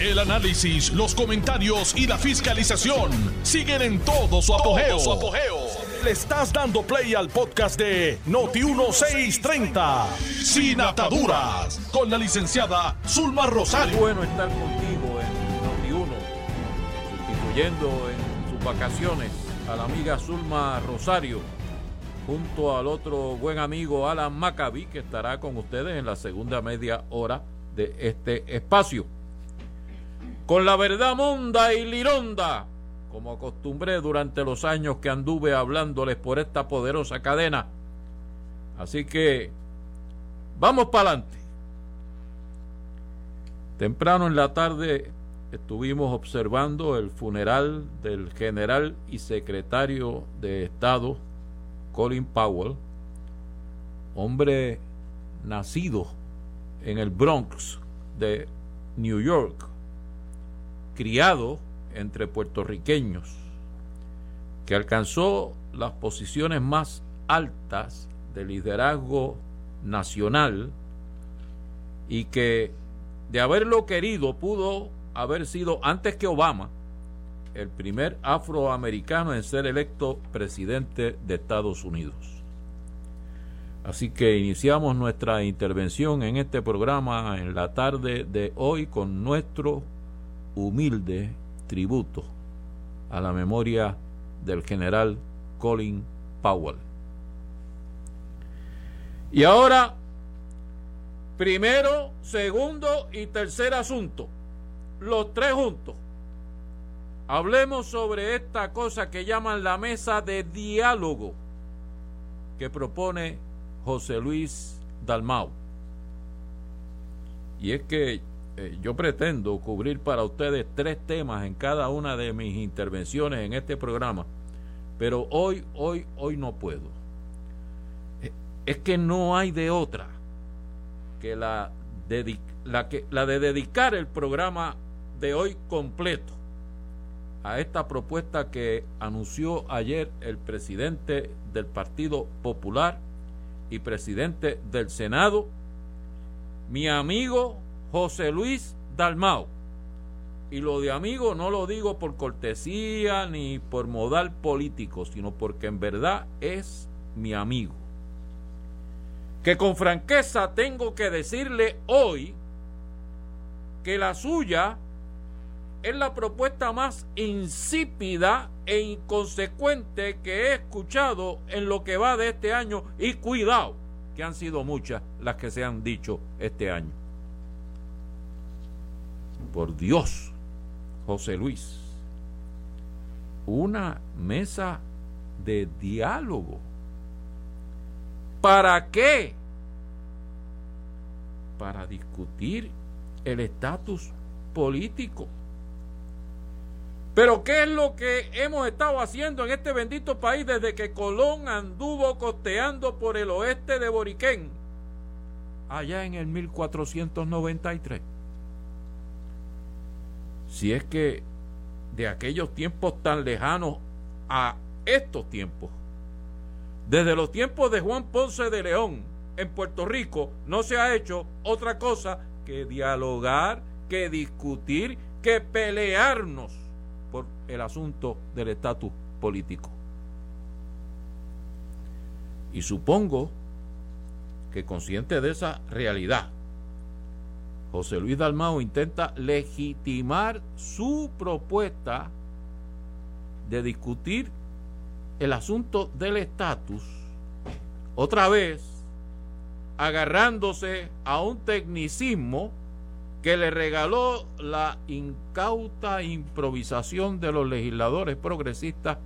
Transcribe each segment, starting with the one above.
El análisis, los comentarios y la fiscalización siguen en todo su apogeo. Le estás dando play al podcast de Noti1630, Sin Ataduras, con la licenciada Zulma Rosario. bueno estar contigo en Noti1, sustituyendo en sus vacaciones a la amiga Zulma Rosario, junto al otro buen amigo Alan Maccabi, que estará con ustedes en la segunda media hora de este espacio. Con la verdad monda y lironda, como acostumbré durante los años que anduve hablándoles por esta poderosa cadena. Así que vamos para adelante. Temprano en la tarde estuvimos observando el funeral del general y secretario de Estado Colin Powell, hombre nacido en el Bronx de New York, criado entre puertorriqueños, que alcanzó las posiciones más altas de liderazgo nacional y que de haberlo querido pudo haber sido antes que Obama el primer afroamericano en ser electo presidente de Estados Unidos. Así que iniciamos nuestra intervención en este programa en la tarde de hoy con nuestro humilde tributo a la memoria del general Colin Powell. Y ahora, primero, segundo y tercer asunto, los tres juntos. Hablemos sobre esta cosa que llaman la mesa de diálogo que propone José Luis Dalmau. Y es que eh, yo pretendo cubrir para ustedes tres temas en cada una de mis intervenciones en este programa, pero hoy, hoy, hoy no puedo. Eh, es que no hay de otra que la, que, la de dedicar el programa de hoy completo a esta propuesta que anunció ayer el presidente del Partido Popular y presidente del Senado, mi amigo José Luis Dalmau. Y lo de amigo no lo digo por cortesía ni por modal político, sino porque en verdad es mi amigo. Que con franqueza tengo que decirle hoy que la suya es la propuesta más insípida e inconsecuente que he escuchado en lo que va de este año y cuidado, que han sido muchas las que se han dicho este año. Por Dios, José Luis, una mesa de diálogo. ¿Para qué? Para discutir el estatus político pero ¿qué es lo que hemos estado haciendo en este bendito país desde que Colón anduvo costeando por el oeste de Boriquén, allá en el 1493? Si es que de aquellos tiempos tan lejanos a estos tiempos, desde los tiempos de Juan Ponce de León en Puerto Rico, no se ha hecho otra cosa que dialogar, que discutir, que pelearnos por el asunto del estatus político. Y supongo que consciente de esa realidad, José Luis Dalmao intenta legitimar su propuesta de discutir el asunto del estatus, otra vez agarrándose a un tecnicismo que le regaló la incauta improvisación de los legisladores progresistas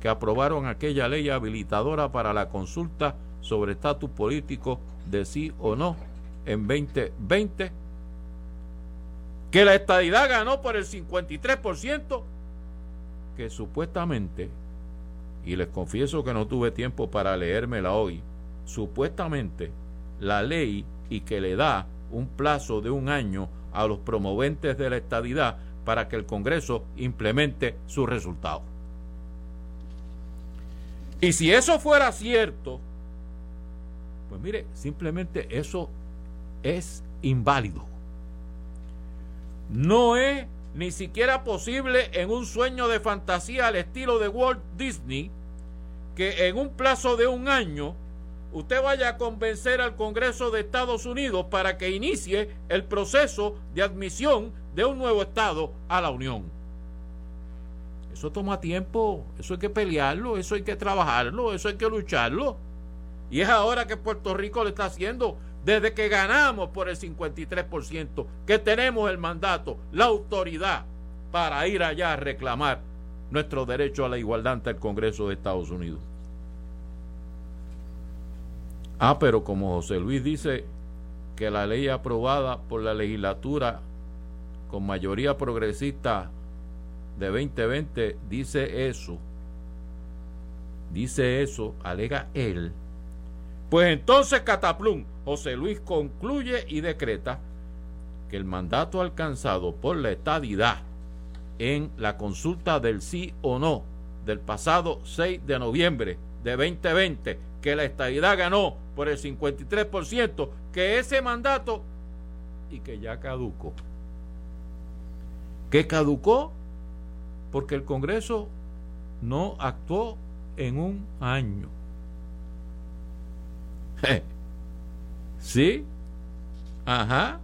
que aprobaron aquella ley habilitadora para la consulta sobre estatus político de sí o no en 2020, que la estadidad ganó por el 53%, que supuestamente, y les confieso que no tuve tiempo para leérmela hoy, supuestamente la ley y que le da un plazo de un año a los promoventes de la estadidad para que el Congreso implemente su resultado. Y si eso fuera cierto, pues mire, simplemente eso es inválido. No es ni siquiera posible en un sueño de fantasía al estilo de Walt Disney que en un plazo de un año usted vaya a convencer al Congreso de Estados Unidos para que inicie el proceso de admisión de un nuevo Estado a la Unión. Eso toma tiempo, eso hay que pelearlo, eso hay que trabajarlo, eso hay que lucharlo. Y es ahora que Puerto Rico le está haciendo, desde que ganamos por el 53%, que tenemos el mandato, la autoridad para ir allá a reclamar nuestro derecho a la igualdad ante el Congreso de Estados Unidos. Ah, pero como José Luis dice que la ley aprobada por la legislatura con mayoría progresista de 2020 dice eso, dice eso, alega él, pues entonces Cataplum, José Luis concluye y decreta que el mandato alcanzado por la estadidad en la consulta del sí o no del pasado 6 de noviembre de 2020 que la estadidad ganó por el 53%, que ese mandato y que ya caducó. Que caducó porque el Congreso no actuó en un año. ¿Sí? Ajá.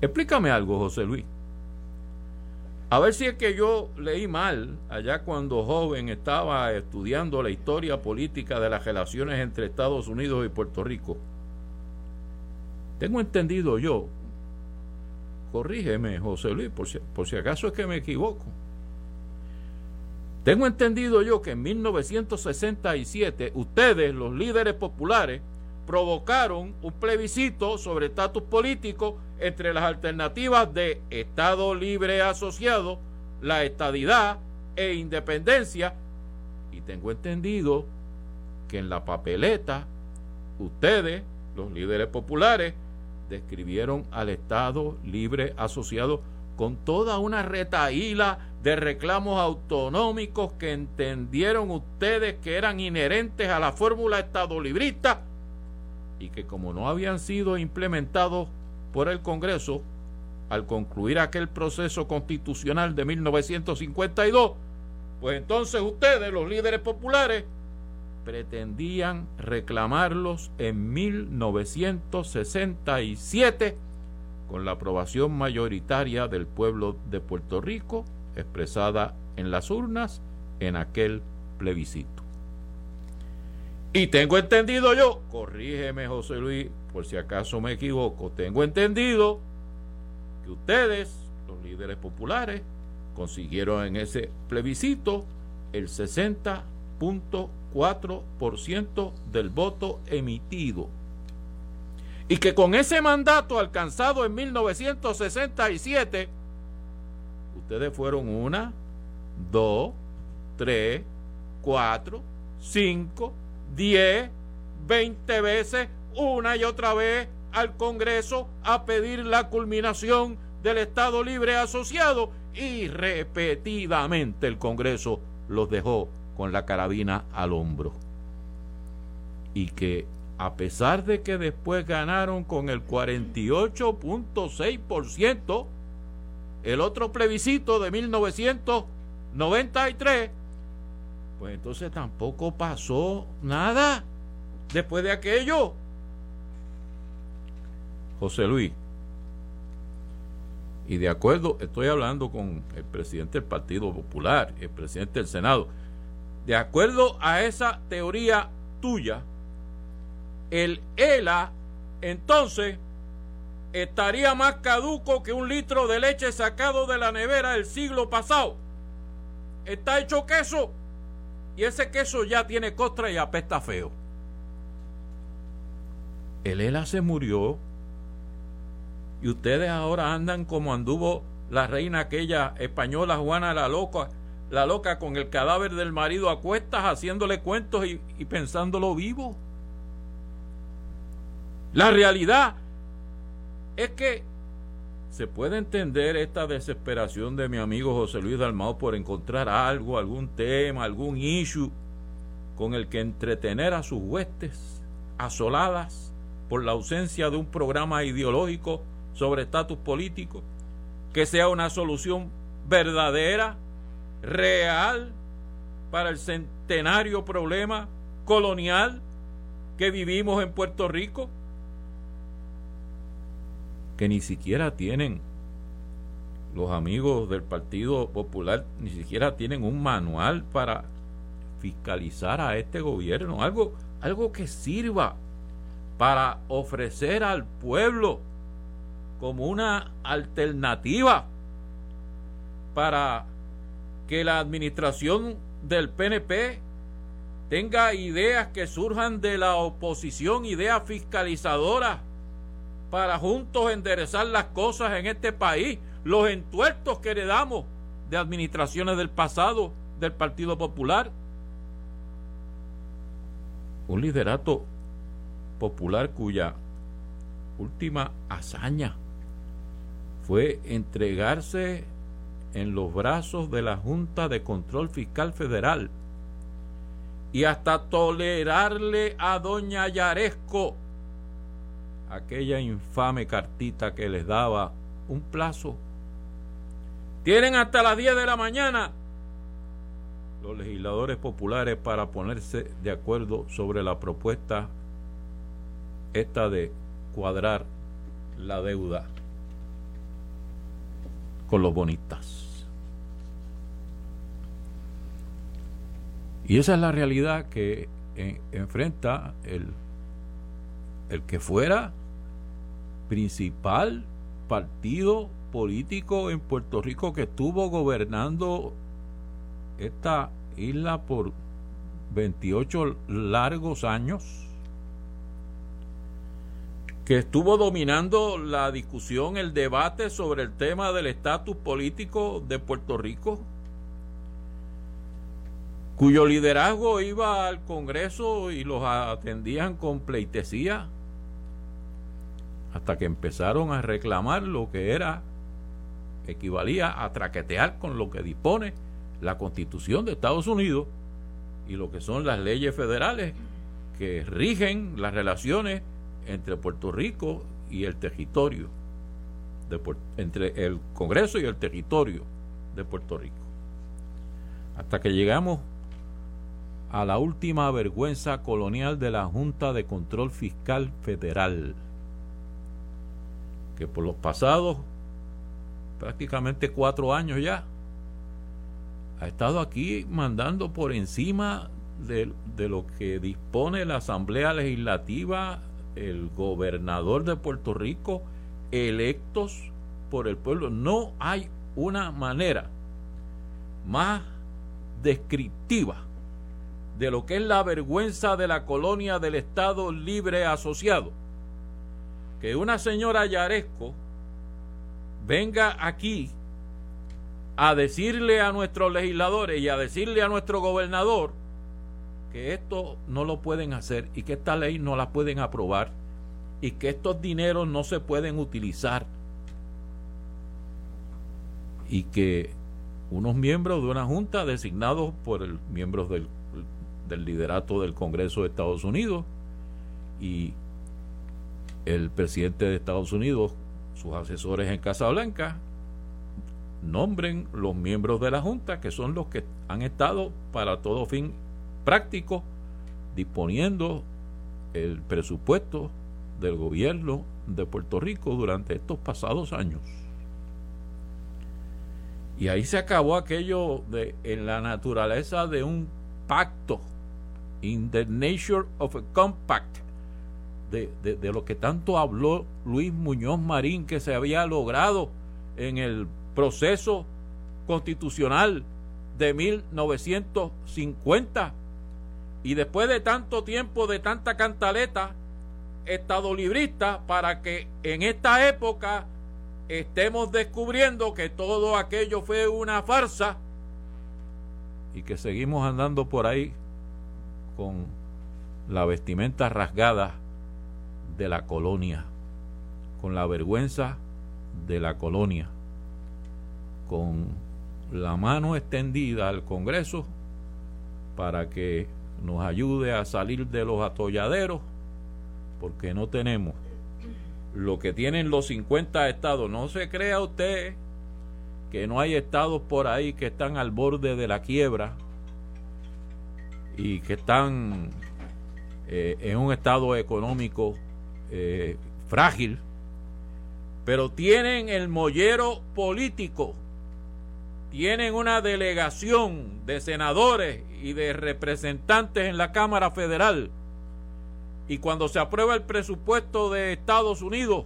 Explícame algo, José Luis. A ver si es que yo leí mal allá cuando joven estaba estudiando la historia política de las relaciones entre Estados Unidos y Puerto Rico. Tengo entendido yo, corrígeme José Luis, por si, por si acaso es que me equivoco. Tengo entendido yo que en 1967 ustedes, los líderes populares, provocaron un plebiscito sobre estatus político entre las alternativas de Estado libre asociado, la estadidad e independencia. Y tengo entendido que en la papeleta ustedes, los líderes populares, describieron al Estado libre asociado con toda una retaíla de reclamos autonómicos que entendieron ustedes que eran inherentes a la fórmula estadolibrista y que como no habían sido implementados por el Congreso, al concluir aquel proceso constitucional de 1952, pues entonces ustedes, los líderes populares, pretendían reclamarlos en 1967 con la aprobación mayoritaria del pueblo de Puerto Rico expresada en las urnas en aquel plebiscito. Y tengo entendido yo, corrígeme José Luis, por si acaso me equivoco, tengo entendido que ustedes, los líderes populares, consiguieron en ese plebiscito el 60.4% del voto emitido. Y que con ese mandato alcanzado en 1967, ustedes fueron una, dos, tres, cuatro, cinco, 10, 20 veces, una y otra vez al Congreso a pedir la culminación del Estado Libre Asociado y repetidamente el Congreso los dejó con la carabina al hombro. Y que a pesar de que después ganaron con el 48.6%, el otro plebiscito de 1993 pues entonces tampoco pasó nada después de aquello. José Luis. Y de acuerdo, estoy hablando con el presidente del Partido Popular, el presidente del Senado. De acuerdo a esa teoría tuya, el ELA entonces estaría más caduco que un litro de leche sacado de la nevera del siglo pasado. Está hecho queso. Y ese queso ya tiene costra y apesta feo. El ELA se murió. Y ustedes ahora andan como anduvo la reina aquella española Juana la loca, la loca con el cadáver del marido a cuestas haciéndole cuentos y, y pensándolo vivo. La realidad es que se puede entender esta desesperación de mi amigo José Luis Dalmao por encontrar algo, algún tema, algún issue con el que entretener a sus huestes asoladas por la ausencia de un programa ideológico sobre estatus político, que sea una solución verdadera, real, para el centenario problema colonial que vivimos en Puerto Rico, que ni siquiera tienen los amigos del Partido Popular, ni siquiera tienen un manual para fiscalizar a este gobierno, algo, algo que sirva para ofrecer al pueblo como una alternativa para que la administración del PNP tenga ideas que surjan de la oposición, ideas fiscalizadoras, para juntos enderezar las cosas en este país, los entuertos que heredamos de administraciones del pasado del Partido Popular. Un liderato popular cuya última hazaña fue entregarse en los brazos de la Junta de Control Fiscal Federal y hasta tolerarle a doña Yaresco aquella infame cartita que les daba un plazo. Tienen hasta las 10 de la mañana los legisladores populares para ponerse de acuerdo sobre la propuesta esta de cuadrar la deuda con los bonistas. Y esa es la realidad que enfrenta el, el que fuera principal partido político en Puerto Rico que estuvo gobernando esta isla por 28 largos años, que estuvo dominando la discusión, el debate sobre el tema del estatus político de Puerto Rico, cuyo liderazgo iba al Congreso y los atendían con pleitesía, hasta que empezaron a reclamar lo que era, equivalía a traquetear con lo que dispone la Constitución de Estados Unidos y lo que son las leyes federales que rigen las relaciones entre Puerto Rico y el territorio, de, entre el Congreso y el territorio de Puerto Rico. Hasta que llegamos a la última vergüenza colonial de la Junta de Control Fiscal Federal, que por los pasados prácticamente cuatro años ya ha estado aquí mandando por encima de, de, lo que dispone la Asamblea Legislativa, el gobernador de Puerto Rico, electos por el pueblo. No hay una manera más descriptiva de lo que es la vergüenza de la colonia del Estado Libre Asociado. Que una señora Yaresco venga aquí a decirle a nuestros legisladores y a decirle a nuestro gobernador que esto no lo pueden hacer y que esta ley no la pueden aprobar y que estos dineros no se pueden utilizar. Y que unos miembros de una junta designados por el miembros del, del liderato del Congreso de Estados Unidos y el presidente de Estados Unidos, sus asesores en Casa Blanca, nombren los miembros de la Junta, que son los que han estado para todo fin práctico disponiendo el presupuesto del gobierno de Puerto Rico durante estos pasados años. Y ahí se acabó aquello de en la naturaleza de un pacto, in the nature of a compact, de, de lo que tanto habló Luis Muñoz Marín que se había logrado en el proceso constitucional de 1950 y después de tanto tiempo, de tanta cantaleta estadolibrista, para que en esta época estemos descubriendo que todo aquello fue una farsa y que seguimos andando por ahí con la vestimenta rasgada de la colonia, con la vergüenza de la colonia con la mano extendida al Congreso para que nos ayude a salir de los atolladeros, porque no tenemos lo que tienen los 50 estados. No se crea usted que no hay estados por ahí que están al borde de la quiebra y que están eh, en un estado económico eh, frágil, pero tienen el mollero político, tienen una delegación de senadores y de representantes en la Cámara Federal. Y cuando se aprueba el presupuesto de Estados Unidos,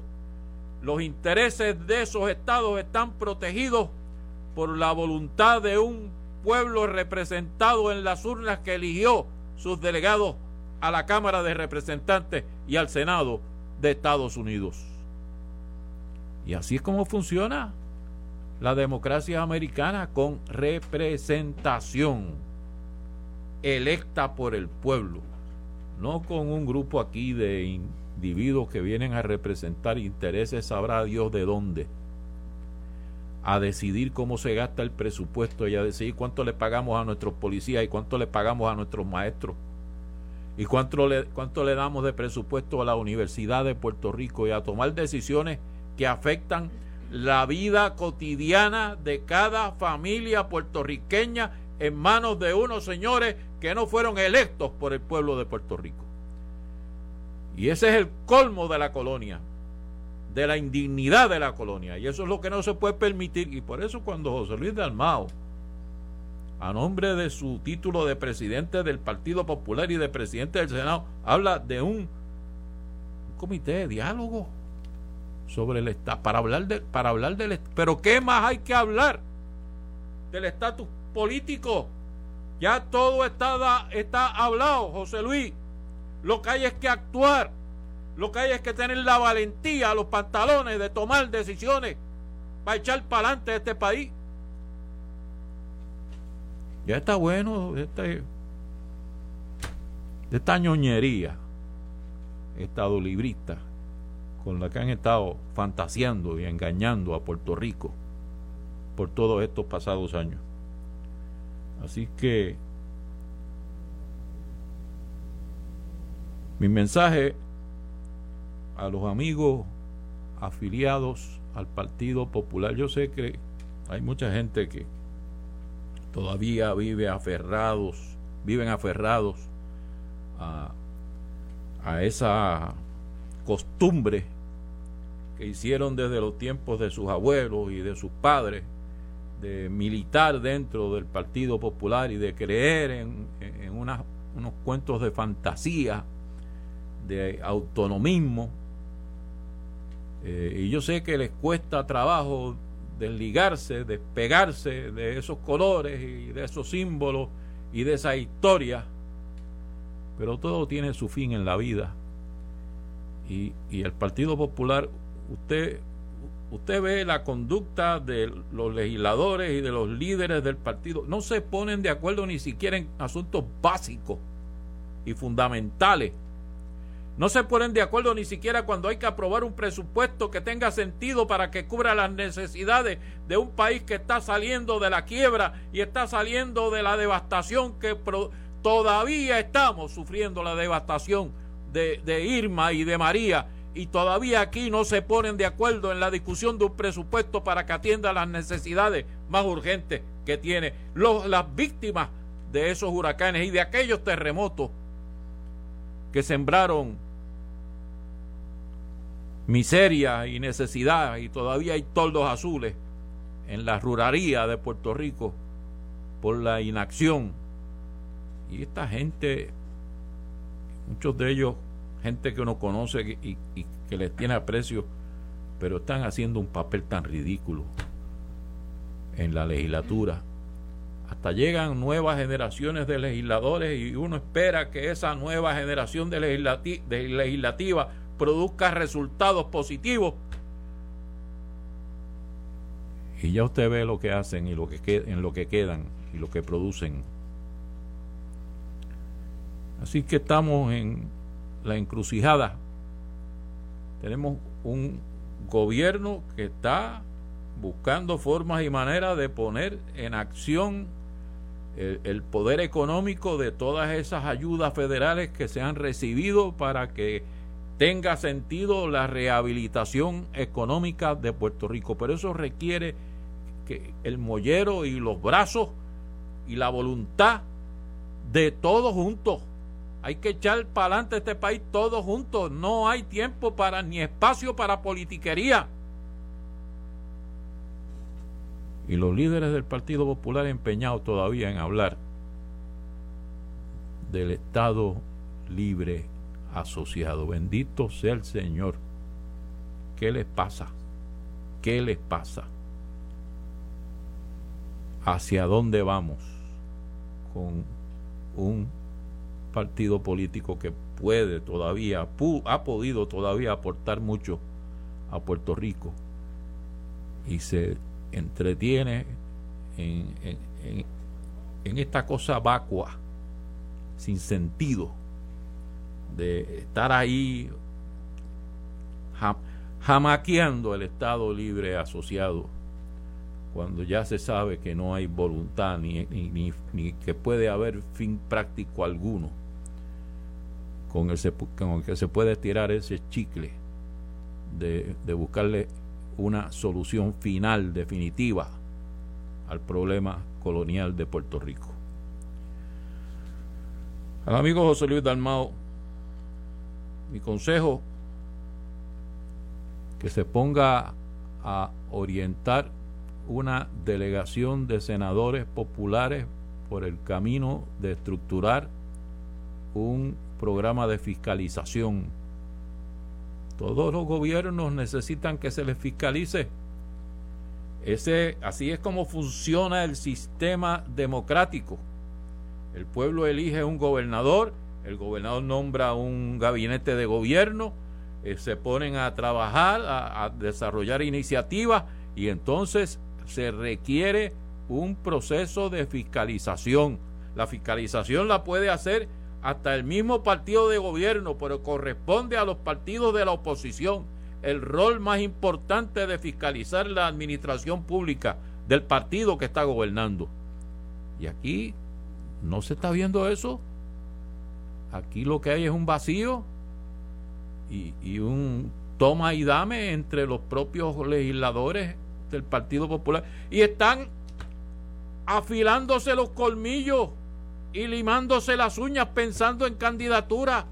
los intereses de esos estados están protegidos por la voluntad de un pueblo representado en las urnas que eligió sus delegados a la Cámara de Representantes y al Senado de Estados Unidos. Y así es como funciona la democracia americana con representación electa por el pueblo no con un grupo aquí de individuos que vienen a representar intereses, sabrá Dios de dónde, a decidir cómo se gasta el presupuesto y a decidir cuánto le pagamos a nuestros policías y cuánto le pagamos a nuestros maestros y cuánto le, cuánto le damos de presupuesto a la Universidad de Puerto Rico y a tomar decisiones que afectan la vida cotidiana de cada familia puertorriqueña en manos de unos señores que no fueron electos por el pueblo de Puerto Rico. Y ese es el colmo de la colonia, de la indignidad de la colonia. Y eso es lo que no se puede permitir. Y por eso cuando José Luis Dalmao, a nombre de su título de presidente del Partido Popular y de presidente del Senado, habla de un, comité de diálogo sobre el para hablar, de, para hablar del Pero ¿qué más hay que hablar del estatus político? Ya todo está, está hablado, José Luis. Lo que hay es que actuar. Lo que hay es que tener la valentía, los pantalones de tomar decisiones para echar para adelante este país. Ya está bueno este, esta ñoñería estado librista con la que han estado fantaseando y engañando a Puerto Rico por todos estos pasados años. Así que mi mensaje a los amigos afiliados al Partido Popular, yo sé que hay mucha gente que todavía vive aferrados, viven aferrados a, a esa costumbre que hicieron desde los tiempos de sus abuelos y de sus padres de militar dentro del Partido Popular y de creer en, unos cuentos de fantasía, de autonomismo. Eh, y yo sé que les cuesta trabajo desligarse, despegarse de esos colores y de esos símbolos y de esa historia, pero todo tiene su fin en la vida. Y, y el Partido Popular, usted usted ve la conducta de los legisladores y de los líderes del partido, no se ponen de acuerdo ni siquiera en asuntos básicos y fundamentales. No se ponen de acuerdo ni siquiera cuando hay que aprobar un presupuesto que tenga sentido para que cubra las necesidades de un país que está saliendo de la quiebra y está saliendo de la devastación que todavía estamos sufriendo la devastación de, Irma y de María. Y todavía aquí no se ponen de acuerdo en la discusión de un presupuesto para que atienda las necesidades más urgentes que tiene. Los, las víctimas de esos huracanes y de aquellos terremotos que sembraron miseria y necesidad y todavía hay toldos azules en la ruralía de Puerto Rico por la inacción y esta gente muchos de ellos gente que uno conoce y, que les tiene aprecio, pero están haciendo un papel tan ridículo en la legislatura. Hasta llegan nuevas generaciones de legisladores y uno espera que esa nueva generación de, de legislativa produzca resultados positivos. Y ya usted ve lo que hacen y lo que en lo que quedan y lo que producen. Así que estamos en la encrucijada. Tenemos un gobierno que está buscando formas y maneras de poner en acción el, poder económico de todas esas ayudas federales que se han recibido para que tenga sentido la rehabilitación económica de Puerto Rico. Pero eso requiere que el mollero y los brazos y la voluntad de todos juntos. Hay que echar para adelante este país todos juntos. No hay tiempo para ni espacio para politiquería. Y los líderes del Partido Popular empeñados todavía en hablar del Estado libre asociado. Bendito sea el Señor. ¿Qué les pasa? ¿Qué les pasa? ¿Hacia dónde vamos con un partido político que puede todavía, ha podido todavía aportar mucho a Puerto Rico y se entretiene en, en esta cosa vacua, sin sentido, de estar ahí jamaqueando el Estado libre asociado cuando ya se sabe que no hay voluntad ni, ni, que puede haber fin práctico alguno con el, con que se puede tirar ese chicle de, de buscarle una solución final, definitiva al problema colonial de Puerto Rico. Al amigo José Luis Dalmao, mi consejo, que se ponga a orientar una delegación de senadores populares por el camino de estructurar un programa de fiscalización. Todos los gobiernos necesitan que se les fiscalice. Ese, así es como funciona el sistema democrático. El pueblo elige un gobernador, el gobernador nombra un gabinete de gobierno, eh, se ponen a trabajar, a desarrollar iniciativas y entonces se requiere un proceso de fiscalización. La fiscalización la puede hacer hasta el mismo partido de gobierno, pero corresponde a los partidos de la oposición el rol más importante de fiscalizar la administración pública del partido que está gobernando. Y aquí no se está viendo eso. Aquí lo que hay es un vacío y, y un toma y dame entre los propios legisladores del Partido Popular y están afilándose los colmillos y limándose las uñas pensando en candidatura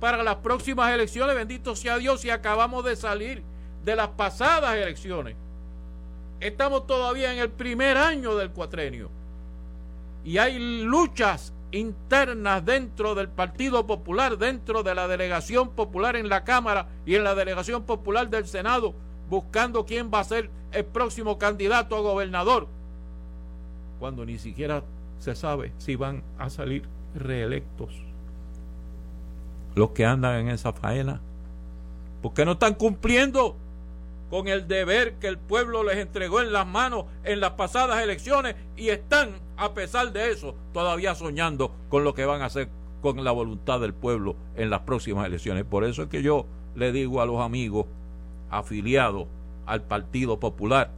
para las próximas elecciones. Bendito sea Dios y acabamos de salir de las pasadas elecciones. Estamos todavía en el primer año del cuatrenio y hay luchas internas dentro del Partido Popular, dentro de la delegación popular en la Cámara y en la delegación popular del Senado buscando quién va a ser el próximo candidato a gobernador, cuando ni siquiera se sabe si van a salir reelectos los que andan en esa faena, porque no están cumpliendo con el deber que el pueblo les entregó en las manos en las pasadas elecciones y están, a pesar de eso, todavía soñando con lo que van a hacer con la voluntad del pueblo en las próximas elecciones. Por eso es que yo le digo a los amigos afiliados al Partido Popular.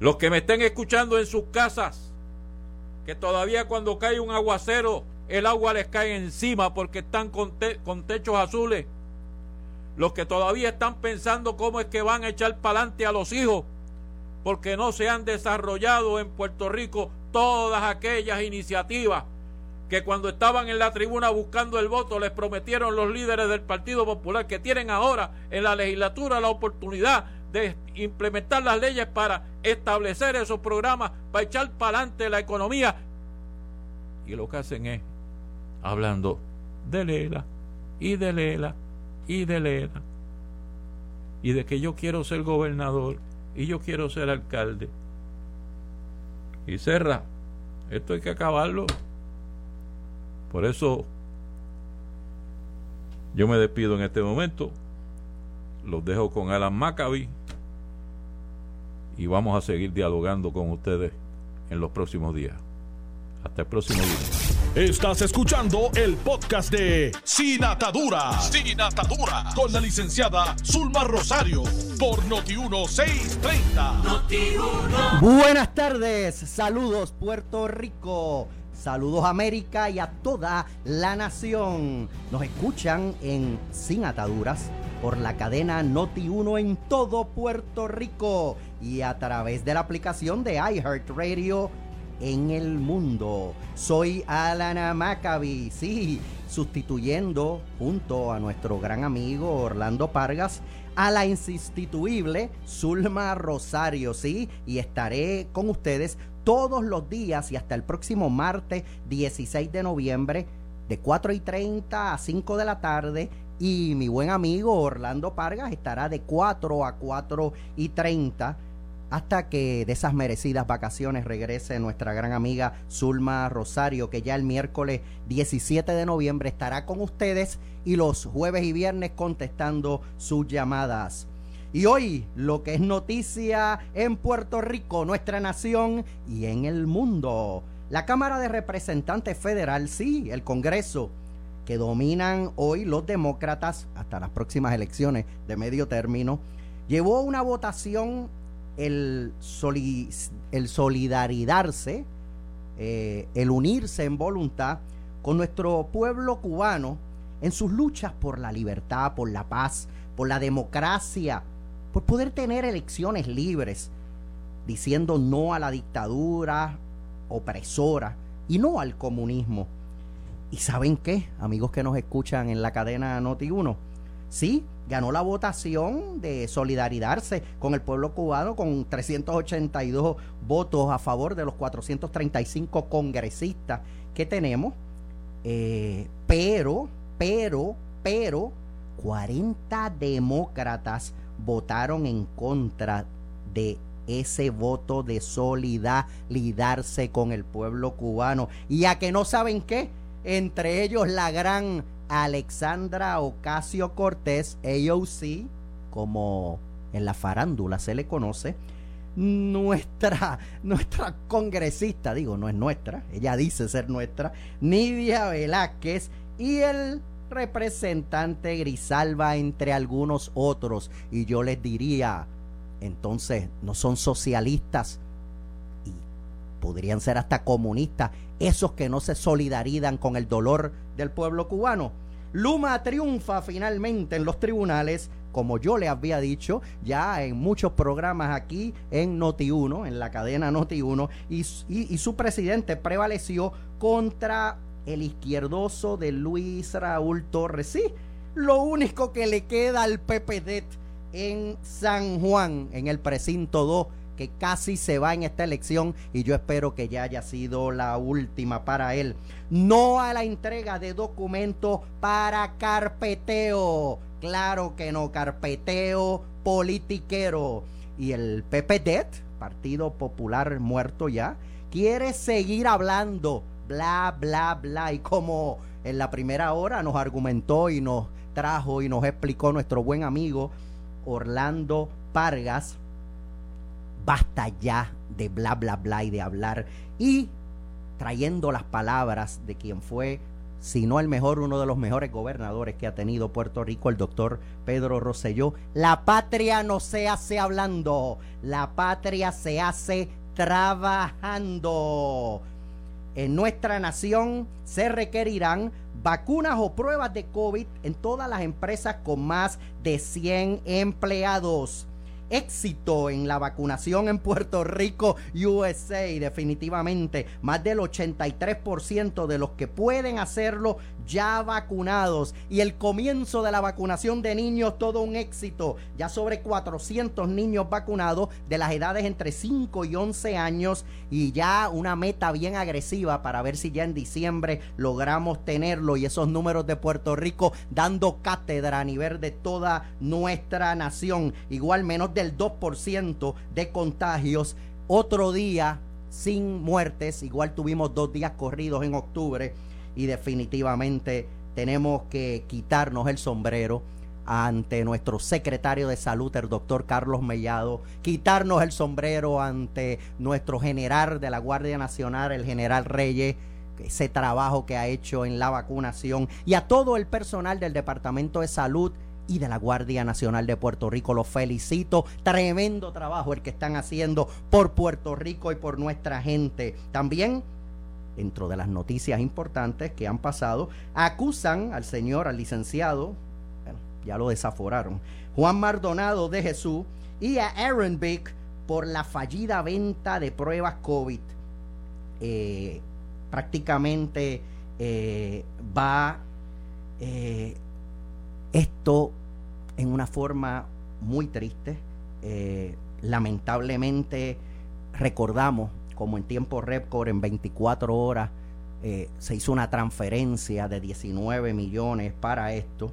Los que me estén escuchando en sus casas, que todavía cuando cae un aguacero, el agua les cae encima porque están con, con techos azules. Los que todavía están pensando cómo es que van a echar para adelante a los hijos, porque no se han desarrollado en Puerto Rico todas aquellas iniciativas que cuando estaban en la tribuna buscando el voto les prometieron los líderes del Partido Popular que tienen ahora en la legislatura la oportunidad de implementar las leyes para establecer esos programas, para echar para adelante la economía. Y lo que hacen es hablando de Lela y de Lela y de Lela y de que yo quiero ser gobernador y yo quiero ser alcalde. Y cerra, esto hay que acabarlo. Por eso yo me despido en este momento. Los dejo con Alan Maccabi y vamos a seguir dialogando con ustedes en los próximos días. Hasta el próximo día. Estás escuchando el podcast de Sin Atadura. Sin Atadura. Con la licenciada Zulma Rosario. Por Noti1630. Noti Buenas tardes. Saludos, Puerto Rico. Saludos América y a toda la nación. Nos escuchan en Sin Ataduras por la cadena Noti 1 en todo Puerto Rico y a través de la aplicación de iHeartRadio en el mundo. Soy Alana Maccabi, sí, sustituyendo junto a nuestro gran amigo Orlando Pargas a la insustituible Zulma Rosario, sí, y estaré con ustedes todos los días y hasta el próximo martes 16 de noviembre de 4 y 30 a 5 de la tarde y mi buen amigo Orlando Pargas estará de 4 a 4 y 30 hasta que de esas merecidas vacaciones regrese nuestra gran amiga Zulma Rosario, que ya el miércoles 17 de noviembre estará con ustedes y los jueves y viernes contestando sus llamadas. Y hoy lo que es noticia en Puerto Rico, nuestra nación y en el mundo. La Cámara de Representantes Federal, sí, el Congreso, que dominan hoy los demócratas hasta las próximas elecciones de medio término, llevó una votación el, el solidarizarse, eh, el unirse en voluntad con nuestro pueblo cubano en sus luchas por la libertad, por la paz, por la democracia, por poder tener elecciones libres, diciendo no a la dictadura opresora y no al comunismo. ¿Y saben qué, amigos que nos escuchan en la cadena Noti 1? Sí, ganó la votación de solidarizarse con el pueblo cubano con 382 votos a favor de los 435 congresistas que tenemos. Eh, pero, pero, pero, 40 demócratas votaron en contra de ese voto de solidarizarse con el pueblo cubano. Y a que no saben qué, entre ellos la gran Alexandra Ocasio Cortés, AOC, como en la farándula se le conoce, nuestra, nuestra congresista, digo, no es nuestra, ella dice ser nuestra, Nidia Velázquez y el representante Grisalva entre algunos otros. Y yo les diría, entonces, no son socialistas y podrían ser hasta comunistas, esos que no se solidarizan con el dolor del pueblo cubano. Luma triunfa finalmente en los tribunales, como yo le había dicho ya en muchos programas aquí en Noti1, en la cadena Noti1, y, y, su presidente prevaleció contra el izquierdoso de Luis Raúl Torres. Sí, lo único que le queda al PPD en San Juan, en el precinto 2 que casi se va en esta elección y yo espero que ya haya sido la última para él. No a la entrega de documentos para carpeteo. Claro que no, carpeteo politiquero. Y el PPD, Partido Popular muerto ya, quiere seguir hablando, bla, bla, bla. Y como en la primera hora nos argumentó y nos trajo y nos explicó nuestro buen amigo Orlando Pargas, basta ya de bla, bla, bla y de hablar y trayendo las palabras de quien fue, si no el mejor, uno de los mejores gobernadores que ha tenido Puerto Rico, el doctor Pedro Rosselló. La patria no se hace hablando, la patria se hace trabajando. En nuestra nación se requerirán vacunas o pruebas de COVID en todas las empresas con más de 100 empleados éxito en la vacunación en Puerto Rico, USA, definitivamente. Más del 83% de los que pueden hacerlo ya vacunados. Y el comienzo de la vacunación de niños, todo un éxito. Ya sobre 400 niños vacunados de las edades entre 5 y 11 años. Y ya una meta bien agresiva para ver si ya en diciembre logramos tenerlo. Y esos números de Puerto Rico dando cátedra a nivel de toda nuestra nación. Igual menos de el 2% de contagios. Otro día sin muertes, igual tuvimos dos días corridos en octubre y definitivamente tenemos que quitarnos el sombrero ante nuestro secretario de salud, el doctor Carlos Mellado, quitarnos el sombrero ante nuestro general de la Guardia Nacional, el general Reyes, ese trabajo que ha hecho en la vacunación y a todo el personal del Departamento de Salud y de la Guardia Nacional de Puerto Rico. Los felicito. Tremendo trabajo el que están haciendo por Puerto Rico y por nuestra gente. También dentro de las noticias importantes que han pasado, acusan al señor, al licenciado, ya lo desaforaron, Juan Mardonado de Jesús y a Aaron Bick por la fallida venta de pruebas COVID. Eh, prácticamente eh, va eh, esto en una forma muy triste. lamentablemente recordamos como en tiempo récord, en 24 horas, se hizo una transferencia de 19 millones para esto.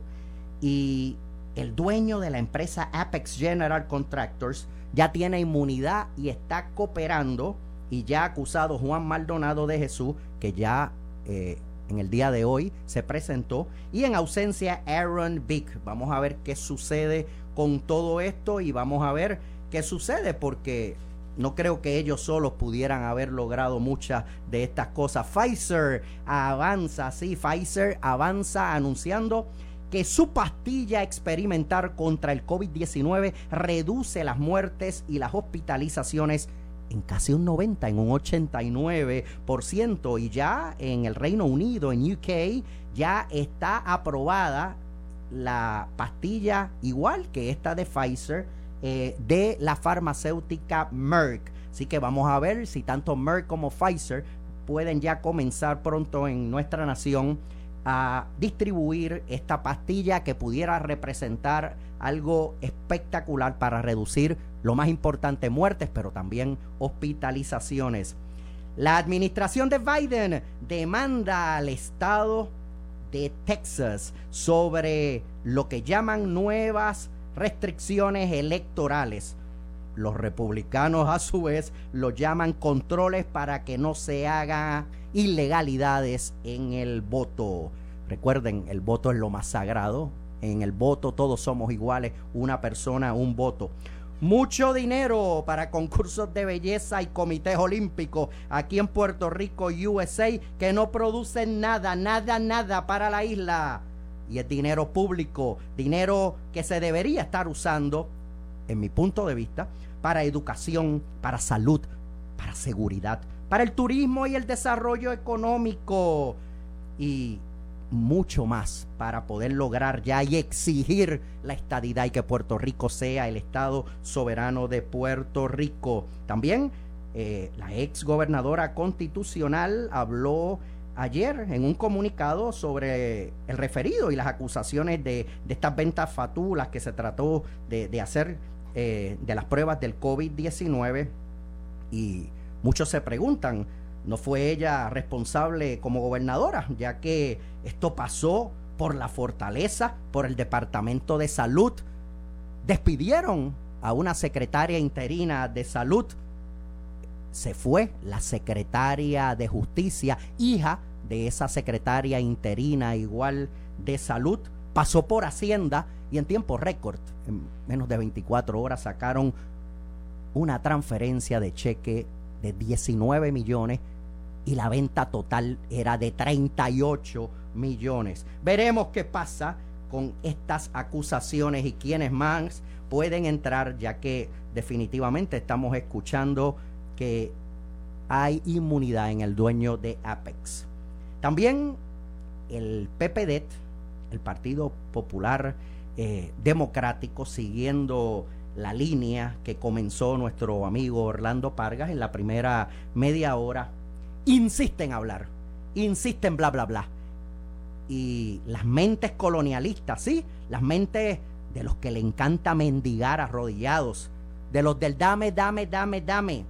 Y el dueño de la empresa Apex General Contractors ya tiene inmunidad y está cooperando y ya ha acusado Juan Maldonado de Jesús, que ya eh, en el día de hoy se presentó, y en ausencia Aaron Vick. Vamos a ver qué sucede con todo esto y vamos a ver qué sucede porque no creo que ellos solos pudieran haber logrado muchas de estas cosas. Pfizer avanza, sí, Pfizer avanza anunciando que su pastilla experimental contra el COVID-19 reduce las muertes y las hospitalizaciones en casi un 90, en un 89%. Y ya en el Reino Unido, en UK, ya está aprobada la pastilla igual que esta de Pfizer eh, de la farmacéutica Merck. Así que vamos a ver si tanto Merck como Pfizer pueden ya comenzar pronto en nuestra nación a distribuir esta pastilla que pudiera representar algo espectacular para reducir lo más importante muertes, pero también hospitalizaciones. La administración de Biden demanda al estado de Texas sobre lo que llaman nuevas restricciones electorales. Los republicanos a su vez lo llaman controles para que no se hagan ilegalidades en el voto. Recuerden, el voto es lo más sagrado. En el voto todos somos iguales, una persona, un voto. Mucho dinero para concursos de belleza y comités olímpicos aquí en Puerto Rico, USA, que no producen nada, nada, nada para la isla. Y es dinero público, dinero que se debería estar usando, en mi punto de vista, para educación, para salud, para seguridad, para el turismo y el desarrollo económico. Y mucho más para poder lograr ya y exigir la estadidad y que Puerto Rico sea el Estado soberano de Puerto Rico. También eh, la ex gobernadora constitucional habló ayer en un comunicado sobre el referido y las acusaciones de, estas ventas fatulas que se trató de, hacer eh, de las pruebas del COVID-19 y muchos se preguntan, ¿no fue ella responsable como gobernadora? Ya que esto pasó por la fortaleza, por el Departamento de Salud. Despidieron a una secretaria interina de salud. Se fue la secretaria de justicia, hija de esa secretaria interina igual de salud. Pasó por Hacienda y en tiempo récord, en menos de 24 horas, sacaron una transferencia de cheque de 19 millones y la venta total era de 38 millones. Veremos qué pasa con estas acusaciones y quiénes más pueden entrar, ya que definitivamente estamos escuchando que hay inmunidad en el dueño de Apex. También el PPD, el Partido Popular eh, Democrático, siguiendo la línea que comenzó nuestro amigo Orlando Pargas en la primera media hora, insiste en hablar, insiste en bla, bla, bla y las mentes colonialistas, ¿sí? Las mentes de los que le encanta mendigar arrodillados, de los del dame, dame, dame, dame.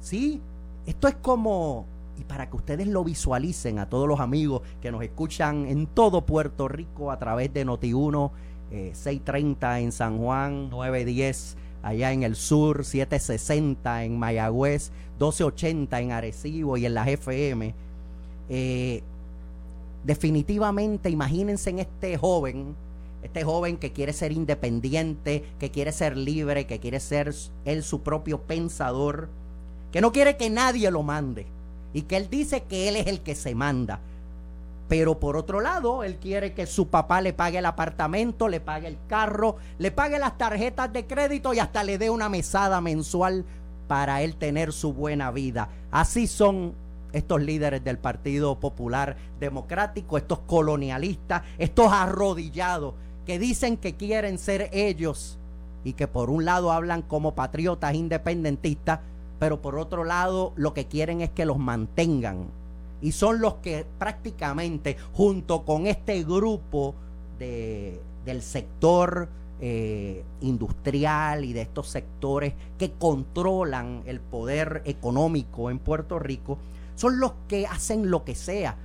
¿Sí? Esto es como, y para que ustedes lo visualicen a todos los amigos que nos escuchan en todo Puerto Rico a través de Noti1, 630 eh, en San Juan, 910 allá en el sur, 760 en Mayagüez, 1280 en Arecibo y en las FM. Eh, definitivamente imagínense en este joven, este joven que quiere ser independiente, que quiere ser libre, que quiere ser él su propio pensador, que no quiere que nadie lo mande y que él dice que él es el que se manda. Pero por otro lado, él quiere que su papá le pague el apartamento, le pague el carro, le pague las tarjetas de crédito y hasta le dé una mesada mensual para él tener su buena vida. Así son estos líderes del Partido Popular Democrático, estos colonialistas, estos arrodillados que dicen que quieren ser ellos y que por un lado hablan como patriotas independentistas, pero por otro lado lo que quieren es que los mantengan. Y son los que prácticamente junto con este grupo de, del sector eh, industrial y de estos sectores que controlan el poder económico en Puerto Rico, son los que hacen lo que sea.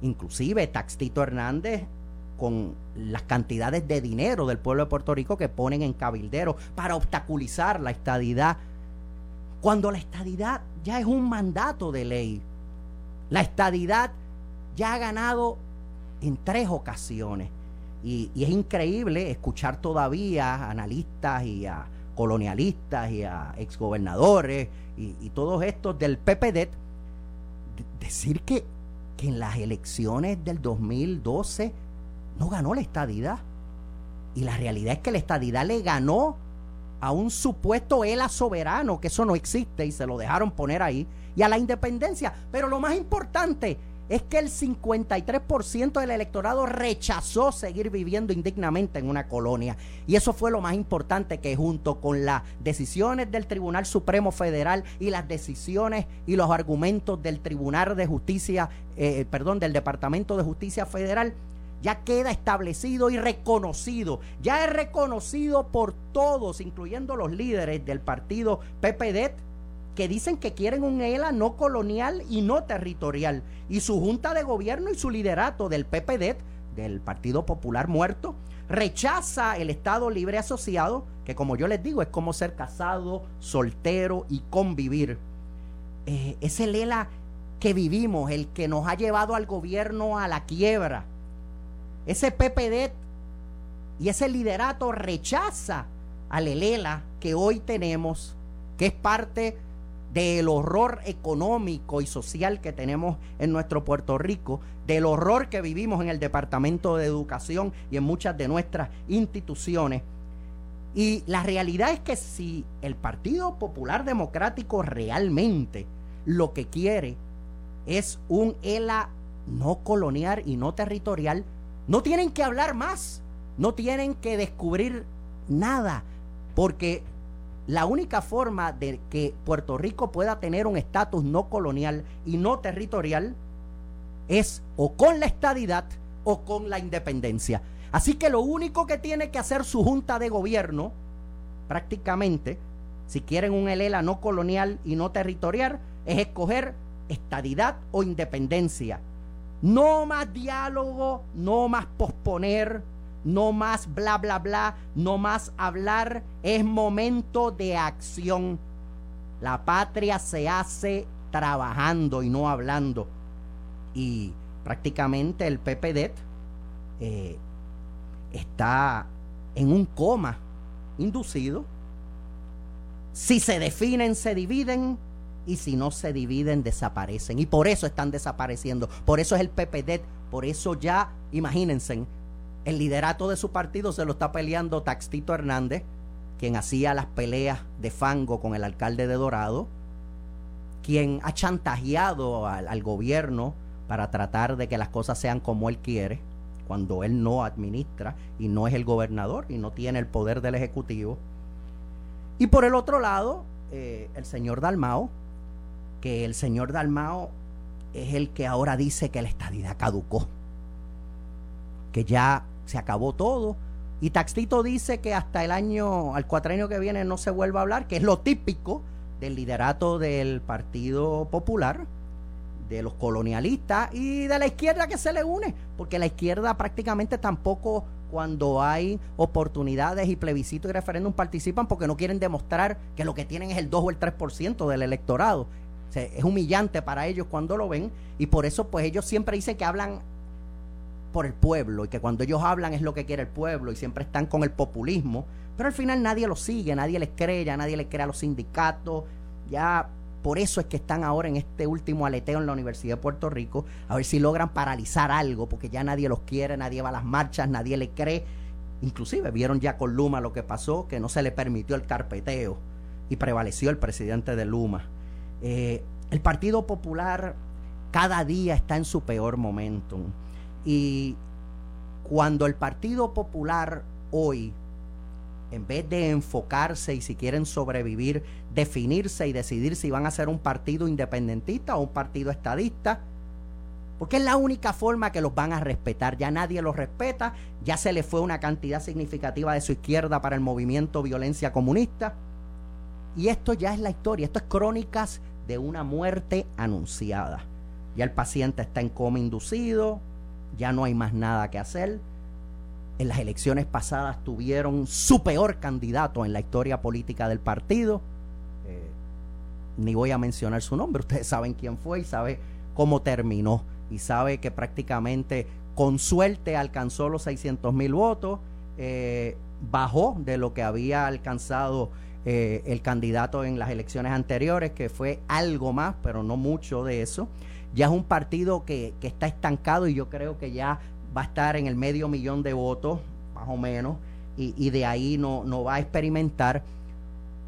Inclusive Taxito Hernández con las cantidades de dinero del pueblo de Puerto Rico que ponen en cabildero para obstaculizar la estadidad, cuando la estadidad ya es un mandato de ley. La estadidad ya ha ganado en tres ocasiones. Y, es increíble escuchar todavía a analistas y a colonialistas y a exgobernadores y, todos estos del PPD decir que, que en las elecciones del 2012 no ganó la estadidad. Y la realidad es que la estadidad le ganó a un supuesto ELA soberano, que eso no existe y se lo dejaron poner ahí, y a la independencia. Pero lo más importante es que el 53% del electorado rechazó seguir viviendo indignamente en una colonia. Y eso fue lo más importante que junto con las decisiones del Tribunal Supremo Federal y las decisiones y los argumentos del Tribunal de Justicia, eh, perdón, del Departamento de Justicia Federal, ya queda establecido y reconocido, ya es reconocido por todos, incluyendo los líderes del partido PPD, que dicen que quieren un ELA no colonial y no territorial. Y su junta de gobierno y su liderato del PPD, del Partido Popular Muerto, rechaza el Estado Libre Asociado, que como yo les digo es como ser casado, soltero y convivir. Eh, es el ELA que vivimos, el que nos ha llevado al gobierno a la quiebra, ese PPD y ese liderato rechaza al ELELA que hoy tenemos, que es parte del horror económico y social que tenemos en nuestro Puerto Rico, del horror que vivimos en el Departamento de Educación y en muchas de nuestras instituciones. Y la realidad es que si el Partido Popular Democrático realmente lo que quiere es un ELA no colonial y no territorial, no tienen que hablar más, no tienen que descubrir nada, porque la única forma de que Puerto Rico pueda tener un estatus no colonial y no territorial es o con la estadidad o con la independencia. Así que lo único que tiene que hacer su junta de gobierno, prácticamente, si quieren un ELELA no colonial y no territorial, es escoger estadidad o independencia. No más diálogo, no más posponer, no más bla, bla, bla, no más hablar. Es momento de acción. La patria se hace trabajando y no hablando. Y prácticamente el PPD eh, está en un coma inducido. Si se definen, se dividen y si no se dividen desaparecen. Y por eso están desapareciendo. Por eso es el PPD. Por eso ya, imagínense, el liderato de su partido se lo está peleando Taxito Hernández, quien hacía las peleas de fango con el alcalde de Dorado, quien ha chantajeado al, gobierno para tratar de que las cosas sean como él quiere, cuando él no administra y no es el gobernador y no tiene el poder del Ejecutivo. Y por el otro lado, eh, el señor Dalmao, que el señor Dalmao es el que ahora dice que la estadidad caducó, que ya se acabó todo. Y Taxito dice que hasta el año, al cuatrenio que viene no se vuelva a hablar, que es lo típico del liderato del Partido Popular, de los colonialistas y de la izquierda que se le une, porque la izquierda prácticamente tampoco cuando hay oportunidades y plebiscitos y referéndum participan porque no quieren demostrar que lo que tienen es el 2 o el 3% del electorado es humillante para ellos cuando lo ven y por eso pues ellos siempre dicen que hablan por el pueblo y que cuando ellos hablan es lo que quiere el pueblo y siempre están con el populismo, pero al final nadie los sigue, nadie les cree, ya nadie les cree a los sindicatos, ya por eso es que están ahora en este último aleteo en la Universidad de Puerto Rico, a ver si logran paralizar algo, porque ya nadie los quiere, nadie va a las marchas, nadie le cree. Inclusive vieron ya con Luma lo que pasó, que no se le permitió el carpeteo y prevaleció el presidente de Luma. Eh, el Partido Popular cada día está en su peor momento. Y cuando el Partido Popular hoy, en vez de enfocarse y si quieren sobrevivir, definirse y decidir si van a ser un partido independentista o un partido estadista, porque es la única forma que los van a respetar. Ya nadie los respeta, ya se le fue una cantidad significativa de su izquierda para el movimiento violencia comunista. Y esto ya es la historia, esto es crónicas de una muerte anunciada. Ya el paciente está en coma inducido, ya no hay más nada que hacer. En las elecciones pasadas tuvieron su peor candidato en la historia política del partido. Eh, ni voy a mencionar su nombre, ustedes saben quién fue y saben cómo terminó. Y sabe que prácticamente con suerte alcanzó los 600 mil votos, eh, bajó de lo que había alcanzado eh, el candidato en las elecciones anteriores, que fue algo más, pero no mucho de eso. Ya es un partido que, está estancado y yo creo que ya va a estar en el medio millón de votos, más o menos, y, de ahí no, no va a experimentar,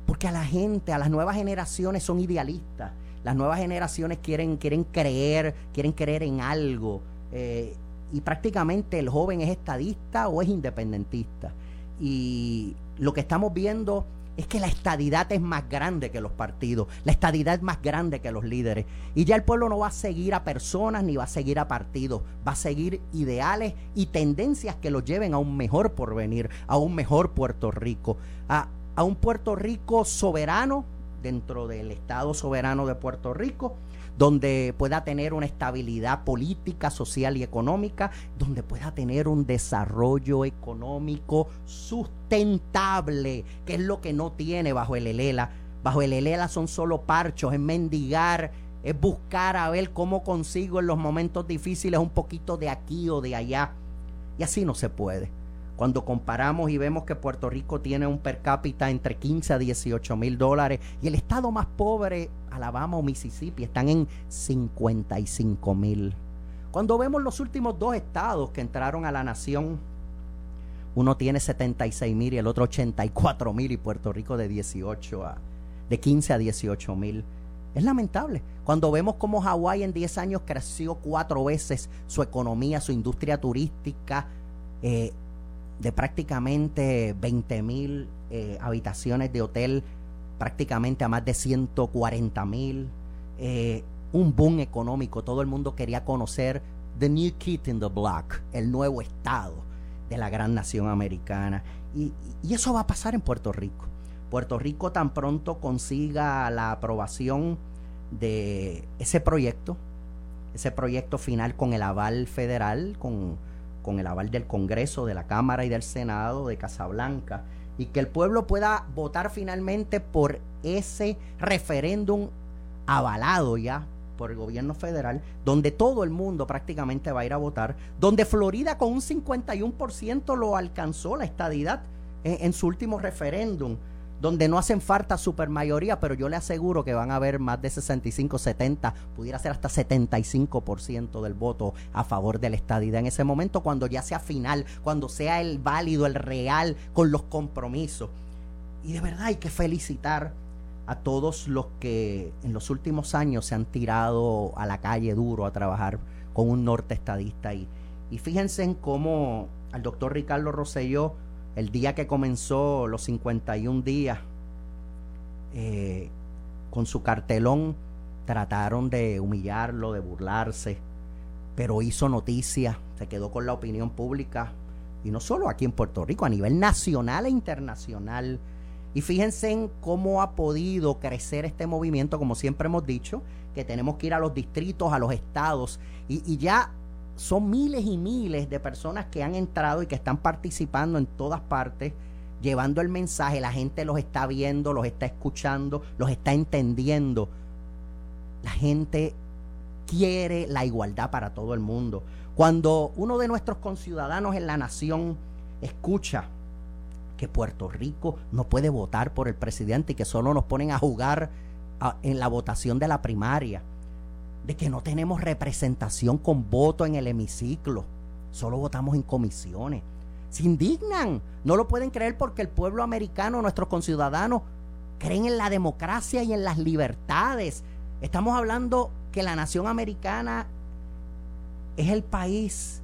porque a la gente, a las nuevas generaciones son idealistas. Las nuevas generaciones quieren, quieren creer, quieren creer en algo. Eh, y prácticamente el joven es estadista o es independentista. Y lo que estamos viendo es que la estadidad es más grande que los partidos, la estadidad es más grande que los líderes. Y ya el pueblo no va a seguir a personas ni va a seguir a partidos, va a seguir ideales y tendencias que los lleven a un mejor porvenir, a un mejor Puerto Rico, a, a un Puerto Rico soberano dentro del Estado soberano de Puerto Rico donde pueda tener una estabilidad política, social y económica, donde pueda tener un desarrollo económico sustentable, que es lo que no tiene bajo el ELELA. Bajo el ELELA son solo parchos, es mendigar, es buscar a ver cómo consigo en los momentos difíciles un poquito de aquí o de allá. Y así no se puede. Cuando comparamos y vemos que Puerto Rico tiene un per cápita entre 15 a 18 mil dólares y el estado más pobre, Alabama o Mississippi, están en 55 mil. Cuando vemos los últimos dos estados que entraron a la nación, uno tiene 76 mil y el otro 84 mil y Puerto Rico de 18 a de 15 a 18 mil. Es lamentable. Cuando vemos cómo Hawái en 10 años creció cuatro veces su economía, su industria turística, eh, de prácticamente 20 mil eh, habitaciones de hotel, prácticamente a más de 140 mil. Eh, un boom económico, todo el mundo quería conocer The New Kid in the Block, el nuevo estado de la gran nación americana. Y, y eso va a pasar en Puerto Rico. Puerto Rico tan pronto consiga la aprobación de ese proyecto, ese proyecto final con el aval federal, con con el aval del Congreso, de la Cámara y del Senado de Casablanca, y que el pueblo pueda votar finalmente por ese referéndum avalado ya por el gobierno federal, donde todo el mundo prácticamente va a ir a votar, donde Florida con un 51% lo alcanzó la estadidad en, en su último referéndum donde no hacen falta supermayoría, pero yo le aseguro que van a haber más de 65, 70, pudiera ser hasta 75% del voto a favor de la estadidad en ese momento, cuando ya sea final, cuando sea el válido, el real, con los compromisos. Y de verdad hay que felicitar a todos los que en los últimos años se han tirado a la calle duro a trabajar con un norte estadista. Y, y fíjense en cómo al doctor Ricardo Rosselló el día que comenzó los 51 días, eh, con su cartelón, trataron de humillarlo, de burlarse, pero hizo noticia, se quedó con la opinión pública, y no solo aquí en Puerto Rico, a nivel nacional e internacional. Y fíjense en cómo ha podido crecer este movimiento, como siempre hemos dicho, que tenemos que ir a los distritos, a los estados, y ya son miles y miles de personas que han entrado y que están participando en todas partes, llevando el mensaje, la gente los está viendo, los está escuchando, los está entendiendo. La gente quiere la igualdad para todo el mundo. Cuando uno de nuestros conciudadanos en la nación escucha que Puerto Rico no puede votar por el presidente y que solo nos ponen a jugar en la votación de la primaria, de que no tenemos representación con voto en el hemiciclo. Solo votamos en comisiones. Se indignan. No lo pueden creer porque el pueblo americano, nuestros conciudadanos, creen en la democracia y en las libertades. Estamos hablando que la nación americana es el país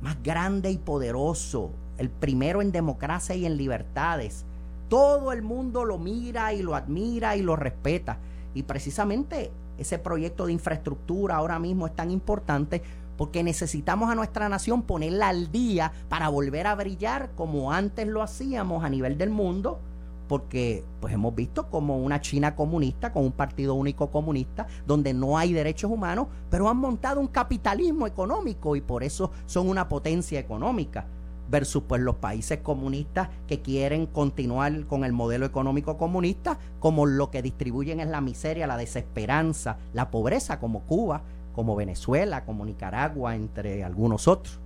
más grande y poderoso, el primero en democracia y en libertades. Todo el mundo lo mira y lo admira y lo respeta. Y precisamente ese proyecto de infraestructura ahora mismo es tan importante porque necesitamos a nuestra nación ponerla al día para volver a brillar como antes lo hacíamos a nivel del mundo porque pues hemos visto como una China comunista con un partido único comunista donde no hay derechos humanos, pero han montado un capitalismo económico y por eso son una potencia económica versus pues los países comunistas que quieren continuar con el modelo económico comunista como lo que distribuyen es la miseria, la desesperanza, la pobreza como Cuba, como Venezuela, como Nicaragua, entre algunos otros.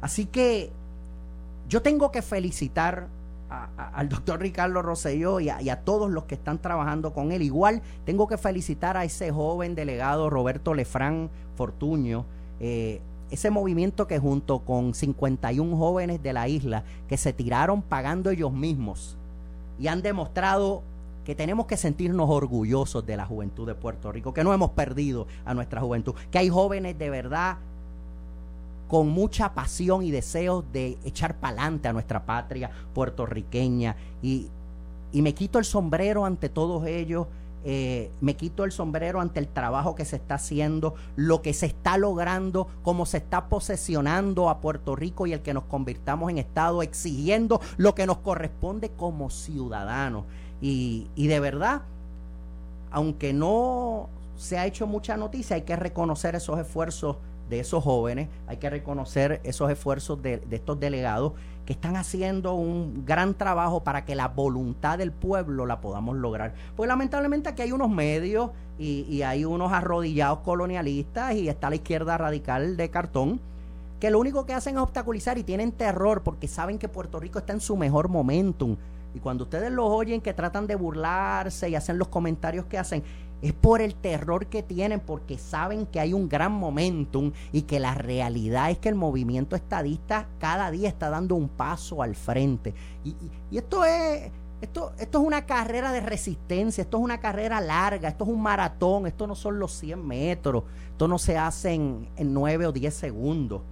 Así que yo tengo que felicitar al doctor Ricardo Rosselló y a, todos los que están trabajando con él. Igual tengo que felicitar a ese joven delegado Roberto Lefrán Fortuño, eh, ese movimiento que junto con 51 jóvenes de la isla que se tiraron pagando ellos mismos y han demostrado que tenemos que sentirnos orgullosos de la juventud de Puerto Rico, que no hemos perdido a nuestra juventud, que hay jóvenes de verdad con mucha pasión y deseo de echar pa'lante a nuestra patria puertorriqueña. Y, y me quito el sombrero ante todos ellos. Eh, me quito el sombrero ante el trabajo que se está haciendo, lo que se está logrando, cómo se está posesionando a Puerto Rico y el que nos convirtamos en Estado, exigiendo lo que nos corresponde como ciudadanos. Y, y de verdad, aunque no se ha hecho mucha noticia, hay que reconocer esos esfuerzos de esos jóvenes, hay que reconocer esos esfuerzos de, estos delegados que están haciendo un gran trabajo para que la voluntad del pueblo la podamos lograr. Pues lamentablemente aquí hay unos medios y, y hay unos arrodillados colonialistas y está la izquierda radical de cartón que lo único que hacen es obstaculizar y tienen terror porque saben que Puerto Rico está en su mejor momentum. Y cuando ustedes los oyen que tratan de burlarse y hacen los comentarios que hacen, es por el terror que tienen, porque saben que hay un gran momentum y que la realidad es que el movimiento estadista cada día está dando un paso al frente. Y, esto es... Esto, esto es una carrera de resistencia, esto es una carrera larga, esto es un maratón, esto no son los 100 metros, esto no se hace en, en 9 o 10 segundos.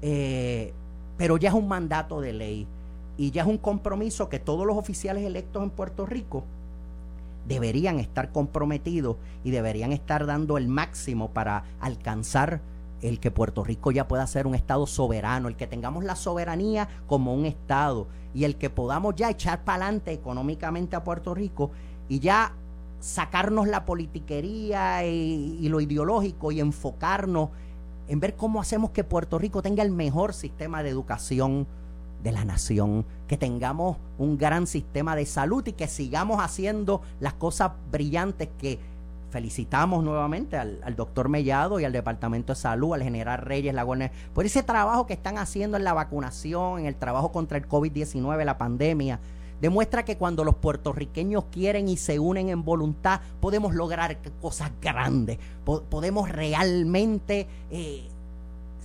Eh, pero ya es un mandato de ley y ya es un compromiso que todos los oficiales electos en Puerto Rico deberían estar comprometidos y deberían estar dando el máximo para alcanzar el que Puerto Rico ya pueda ser un Estado soberano, el que tengamos la soberanía como un Estado y el que podamos ya echar para adelante económicamente a Puerto Rico y ya sacarnos la politiquería y, y, lo ideológico y enfocarnos en ver cómo hacemos que Puerto Rico tenga el mejor sistema de educación de la nación, que tengamos un gran sistema de salud y que sigamos haciendo las cosas brillantes que felicitamos nuevamente al, doctor Mellado y al Departamento de Salud, al general Reyes, la por ese trabajo que están haciendo en la vacunación, en el trabajo contra el COVID-19, la pandemia. Demuestra que cuando los puertorriqueños quieren y se unen en voluntad, podemos lograr cosas grandes, podemos realmente eh,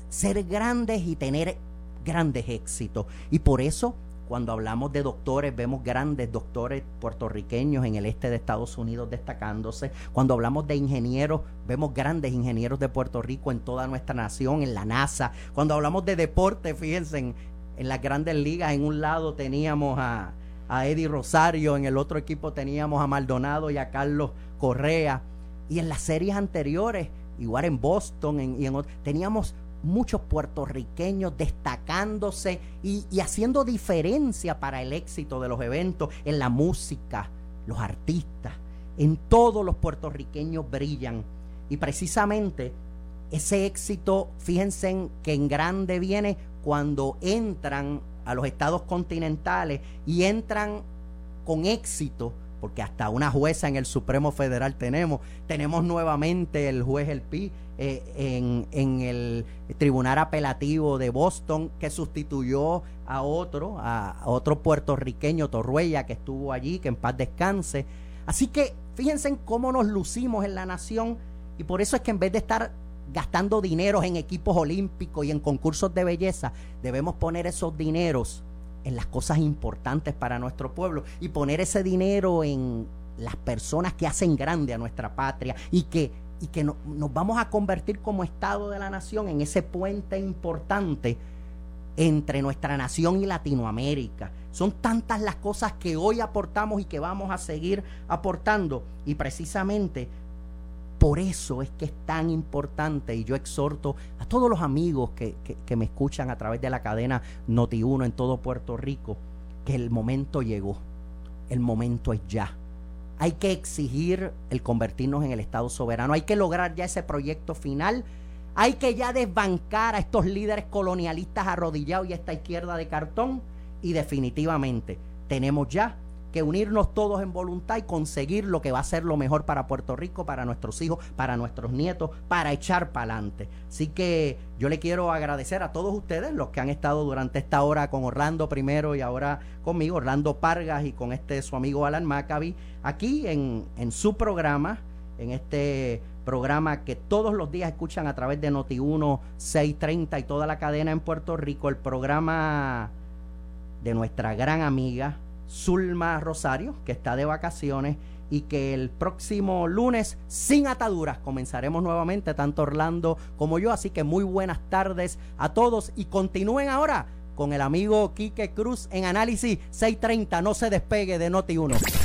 ser grandes y tener grandes éxitos. Y por eso, cuando hablamos de doctores, vemos grandes doctores puertorriqueños en el este de Estados Unidos destacándose. Cuando hablamos de ingenieros, vemos grandes ingenieros de Puerto Rico en toda nuestra nación, en la NASA. Cuando hablamos de deporte, fíjense, en, las grandes ligas, en un lado teníamos a, a Eddie Rosario, en el otro equipo teníamos a Maldonado y a Carlos Correa. Y en las series anteriores, igual en Boston, y en, teníamos muchos puertorriqueños destacándose y, haciendo diferencia para el éxito de los eventos en la música, los artistas, en todos los puertorriqueños brillan. Y precisamente ese éxito, fíjense que en grande viene cuando entran a los estados continentales y entran con éxito porque hasta una jueza en el Supremo Federal tenemos. Tenemos nuevamente el juez El Pi eh, en, en, el Tribunal Apelativo de Boston que sustituyó a otro, a, otro puertorriqueño, Torruella, que estuvo allí, que en paz descanse. Así que fíjense en cómo nos lucimos en la nación y por eso es que en vez de estar gastando dineros en equipos olímpicos y en concursos de belleza, debemos poner esos dineros en las cosas importantes para nuestro pueblo y poner ese dinero en las personas que hacen grande a nuestra patria y que, y que nos vamos a convertir como Estado de la Nación en ese puente importante entre nuestra nación y Latinoamérica. Son tantas las cosas que hoy aportamos y que vamos a seguir aportando. Y precisamente por eso es que es tan importante y yo exhorto a todos los amigos que, que, me escuchan a través de la cadena Noti1 en todo Puerto Rico, que el momento llegó, el momento es ya. Hay que exigir el convertirnos en el Estado soberano, hay que lograr ya ese proyecto final, hay que ya desbancar a estos líderes colonialistas arrodillados y a esta izquierda de cartón. Y definitivamente tenemos ya que unirnos todos en voluntad y conseguir lo que va a ser lo mejor para Puerto Rico, para nuestros hijos, para nuestros nietos, para echar para adelante. Así que yo le quiero agradecer a todos ustedes, los que han estado durante esta hora con Orlando primero y ahora conmigo, Orlando Pargas y con este su amigo Alan Maccabi, aquí en, en su programa, en este programa que todos los días escuchan a través de Noti1 630 y toda la cadena en Puerto Rico, el programa de nuestra gran amiga Zulma Rosario, que está de vacaciones y que el próximo lunes, sin ataduras, comenzaremos nuevamente, tanto Orlando como yo. Así que muy buenas tardes a todos y continúen ahora con el amigo Quique Cruz en Análisis 630. No se despegue de Noti1.